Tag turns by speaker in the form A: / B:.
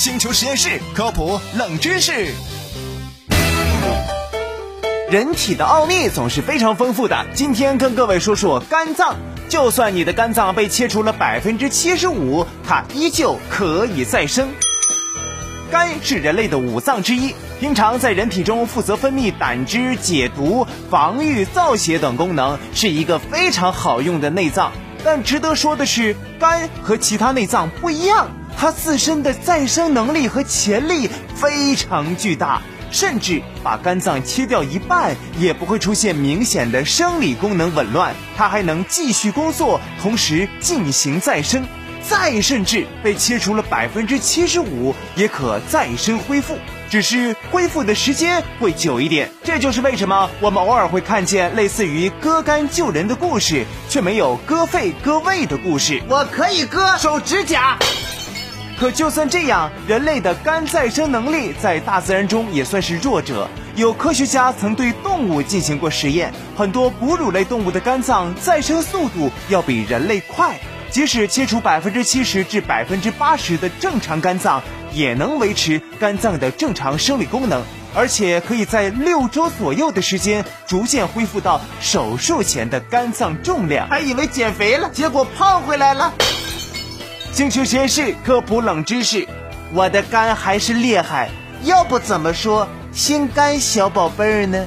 A: 星球实验室科普冷知识。
B: 人体的奥秘总是非常丰富的，今天跟各位说说肝脏。就算你的肝脏被切除了百分之七十五，它依旧可以再生。肝是人类的五脏之一，平常在人体中负责分泌胆汁、解毒、防御、造血等功能，是一个非常好用的内脏。但值得说的是，肝和其他内脏不一样，它自身的再生能力和潜力非常巨大，甚至把肝脏切掉一半也不会出现明显的生理功能紊乱，它还能继续工作，同时进行再生。再甚至被切除了百分之七十五，也可再生恢复，只是恢复的时间会久一点。这就是为什么我们偶尔会看见类似于割肝救人的故事，却没有割肺割胃的故事。
C: 我可以割手指甲。
B: 可就算这样，人类的肝再生能力在大自然中也算是弱者。有科学家曾对动物进行过实验，很多哺乳类动物的肝脏再生速度要比人类快。即使切除百分之七十至百分之八十的正常肝脏，也能维持肝脏的正常生理功能，而且可以在六周左右的时间逐渐恢复到手术前的肝脏重量。
C: 还以为减肥了，结果胖回来了。
B: 星球实验室科普冷知识：我的肝还是厉害，要不怎么说心肝小宝贝儿呢？